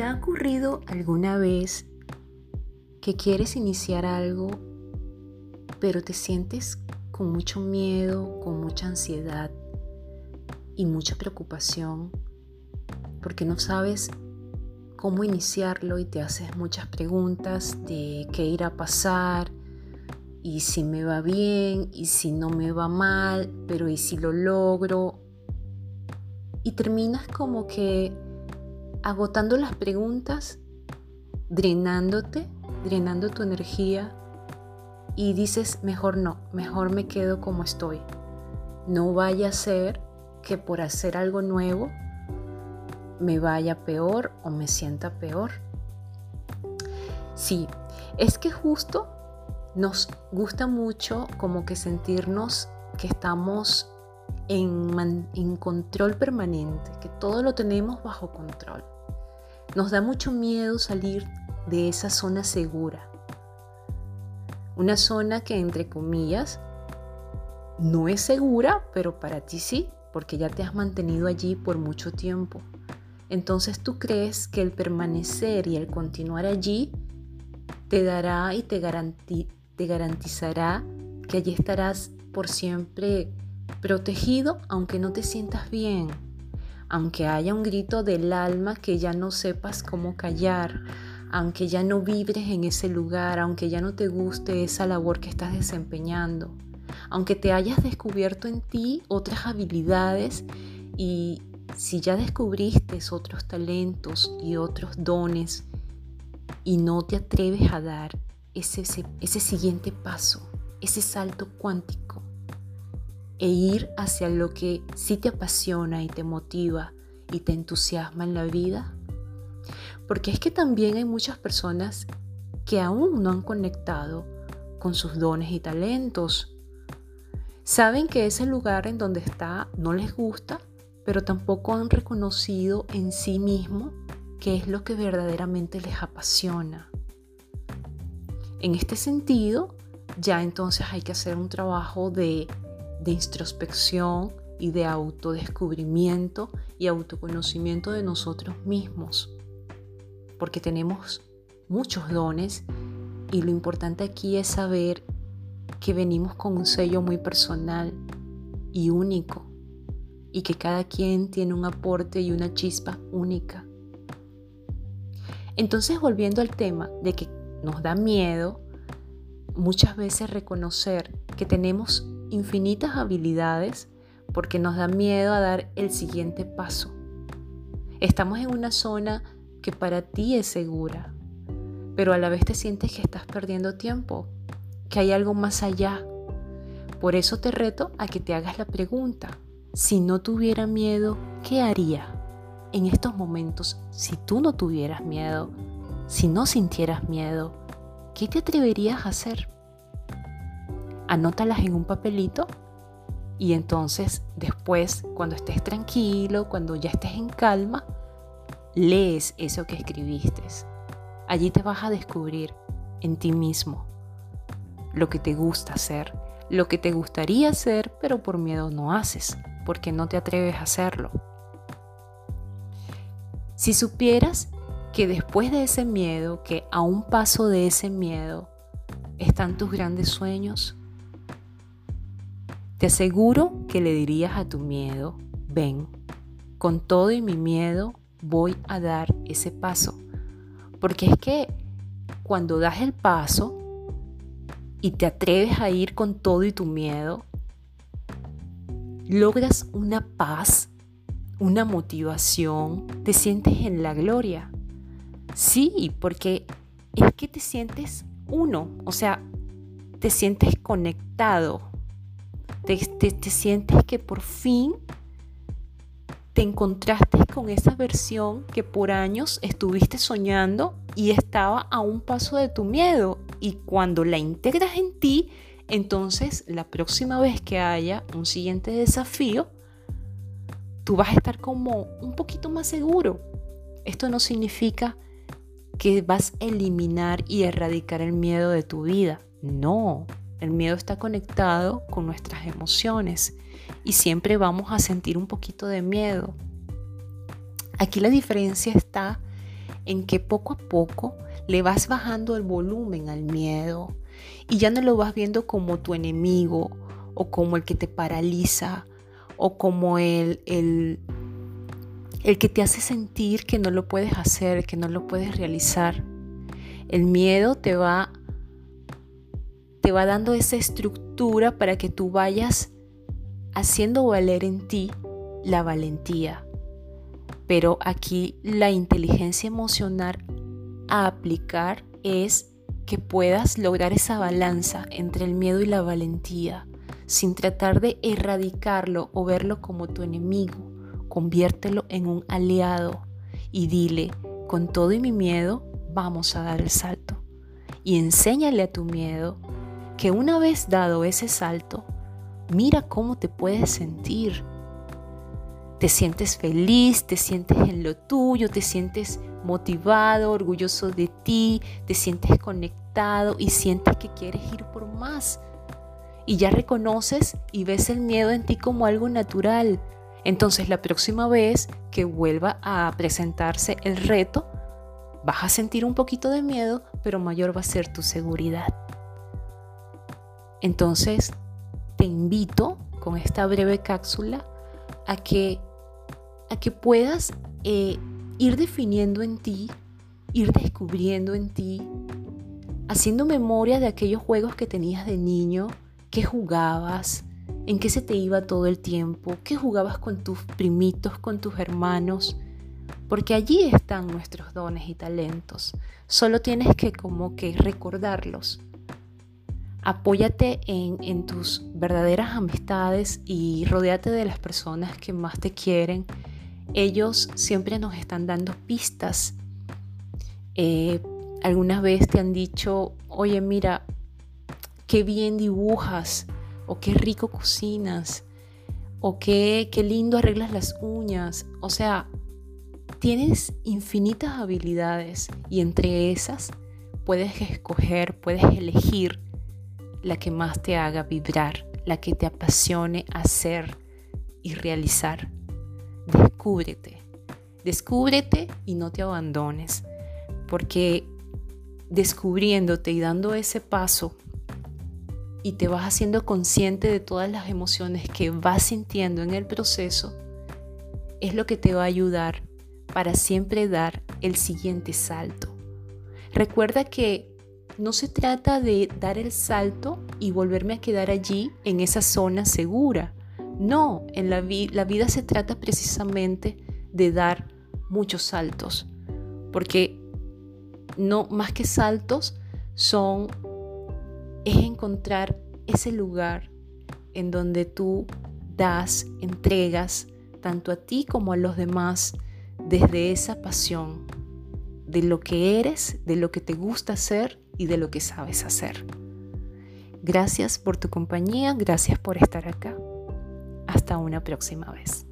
¿Te ha ocurrido alguna vez que quieres iniciar algo, pero te sientes con mucho miedo, con mucha ansiedad y mucha preocupación porque no sabes cómo iniciarlo y te haces muchas preguntas de qué irá a pasar y si me va bien y si no me va mal, pero y si lo logro. Y terminas como que agotando las preguntas, drenándote, drenando tu energía y dices, mejor no, mejor me quedo como estoy. No vaya a ser que por hacer algo nuevo me vaya peor o me sienta peor. Sí, es que justo nos gusta mucho como que sentirnos que estamos en, control permanente, que todo lo tenemos bajo control. Nos da mucho miedo salir de esa zona segura. Una zona que entre comillas no es segura, pero para ti sí, porque ya te has mantenido allí por mucho tiempo. Entonces tú crees que el permanecer y el continuar allí te dará y te, te garantizará que allí estarás por siempre protegido aunque no te sientas bien, aunque haya un grito del alma que ya no sepas cómo callar, aunque ya no vibres en ese lugar, aunque ya no te guste esa labor que estás desempeñando, aunque te hayas descubierto en ti otras habilidades y si ya descubriste otros talentos y otros dones y no te atreves a dar ese, ese, ese siguiente paso, ese salto cuántico, e ir hacia lo que sí te apasiona y te motiva y te entusiasma en la vida? Porque es que también hay muchas personas que aún no han conectado con sus dones y talentos. Saben que ese lugar en donde está no les gusta, pero tampoco han reconocido en sí mismo qué es lo que verdaderamente les apasiona. En este sentido, ya entonces hay que hacer un trabajo de de introspección y de autodescubrimiento y autoconocimiento de nosotros mismos, porque tenemos muchos dones y lo importante aquí es saber que venimos con un sello muy personal y único y que cada quien tiene un aporte y una chispa única. Entonces volviendo al tema de que nos da miedo muchas veces reconocer que tenemos infinitas habilidades porque nos da miedo a dar el siguiente paso. Estamos en una zona que para ti es segura, pero a la vez te sientes que estás perdiendo tiempo, que hay algo más allá. Por eso te reto a que te hagas la pregunta, si no tuviera miedo, ¿qué haría en estos momentos si tú no tuvieras miedo? Si no sintieras miedo, ¿qué te atreverías a hacer? Anótalas en un papelito y entonces después, cuando estés tranquilo, cuando ya estés en calma, lees eso que escribiste. Allí te vas a descubrir en ti mismo lo que te gusta hacer, lo que te gustaría hacer, pero por miedo no haces, porque no te atreves a hacerlo. Si supieras que después de ese miedo, que a un paso de ese miedo, están tus grandes sueños, te aseguro que le dirías a tu miedo, ven, con todo y mi miedo voy a dar ese paso. Porque es que cuando das el paso y te atreves a ir con todo y tu miedo, logras una paz, una motivación, te sientes en la gloria. Sí, porque es que te sientes uno, o sea, te sientes conectado te, sientes que por fin te encontraste con esa versión que por años estuviste soñando y estaba a un paso de tu miedo. Y cuando la integras en ti, entonces la próxima vez que haya un siguiente desafío, tú vas a estar como un poquito más seguro. Esto no significa que vas a eliminar y erradicar el miedo de tu vida. No, el miedo está conectado con nuestras emociones y siempre vamos a sentir un poquito de miedo. Aquí la diferencia está en que poco a poco le vas bajando el volumen al miedo y ya no lo vas viendo como tu enemigo o como el que te paraliza o como el, el, el que te hace sentir que no lo puedes hacer, que no lo puedes realizar. El miedo te va, te va dando esa estructura para que tú vayas haciendo valer en ti la valentía. Pero aquí la inteligencia emocional a aplicar es que puedas lograr esa balanza entre el miedo y la valentía, sin tratar de erradicarlo o verlo como tu enemigo. Conviértelo en un aliado y dile, con todo y mi miedo, vamos a dar el salto. Y enséñale a tu miedo que una vez dado ese salto, mira cómo te puedes sentir. Te sientes feliz, te sientes en lo tuyo, te sientes motivado, orgulloso de ti, te sientes conectado y sientes que quieres ir por más. Y ya reconoces y ves el miedo en ti como algo natural. Entonces la próxima vez que vuelva a presentarse el reto, vas a sentir un poquito de miedo, pero mayor va a ser tu seguridad. Entonces, te invito con esta breve cápsula a que, a que puedas eh, ir definiendo en ti, ir descubriendo en ti, haciendo memoria de aquellos juegos que tenías de niño, que jugabas, en qué se te iba todo el tiempo, qué jugabas con tus primitos, con tus hermanos, porque allí están nuestros dones y talentos. Solo tienes que como que recordarlos Apóyate en, tus verdaderas amistades y rodéate de las personas que más te quieren. Ellos siempre nos están dando pistas. Eh, algunas veces te han dicho, oye, mira, qué bien dibujas, o qué rico cocinas, o qué, qué lindo arreglas las uñas. O sea, tienes infinitas habilidades y entre esas puedes escoger, puedes elegir la que más te haga vibrar, la que te apasione hacer y realizar. Descúbrete, descúbrete y no te abandones, porque descubriéndote y dando ese paso y te vas haciendo consciente de todas las emociones que vas sintiendo en el proceso, es lo que te va a ayudar para siempre dar el siguiente salto. Recuerda que no se trata de dar el salto y volverme a quedar allí en esa zona segura. No, en la, vida se trata precisamente de dar muchos saltos, porque no más que saltos son es encontrar ese lugar en donde tú das, entregas tanto a ti como a los demás desde esa pasión de lo que eres, de lo que te gusta hacer y de lo que sabes hacer. Gracias por tu compañía, gracias por estar acá. Hasta una próxima vez.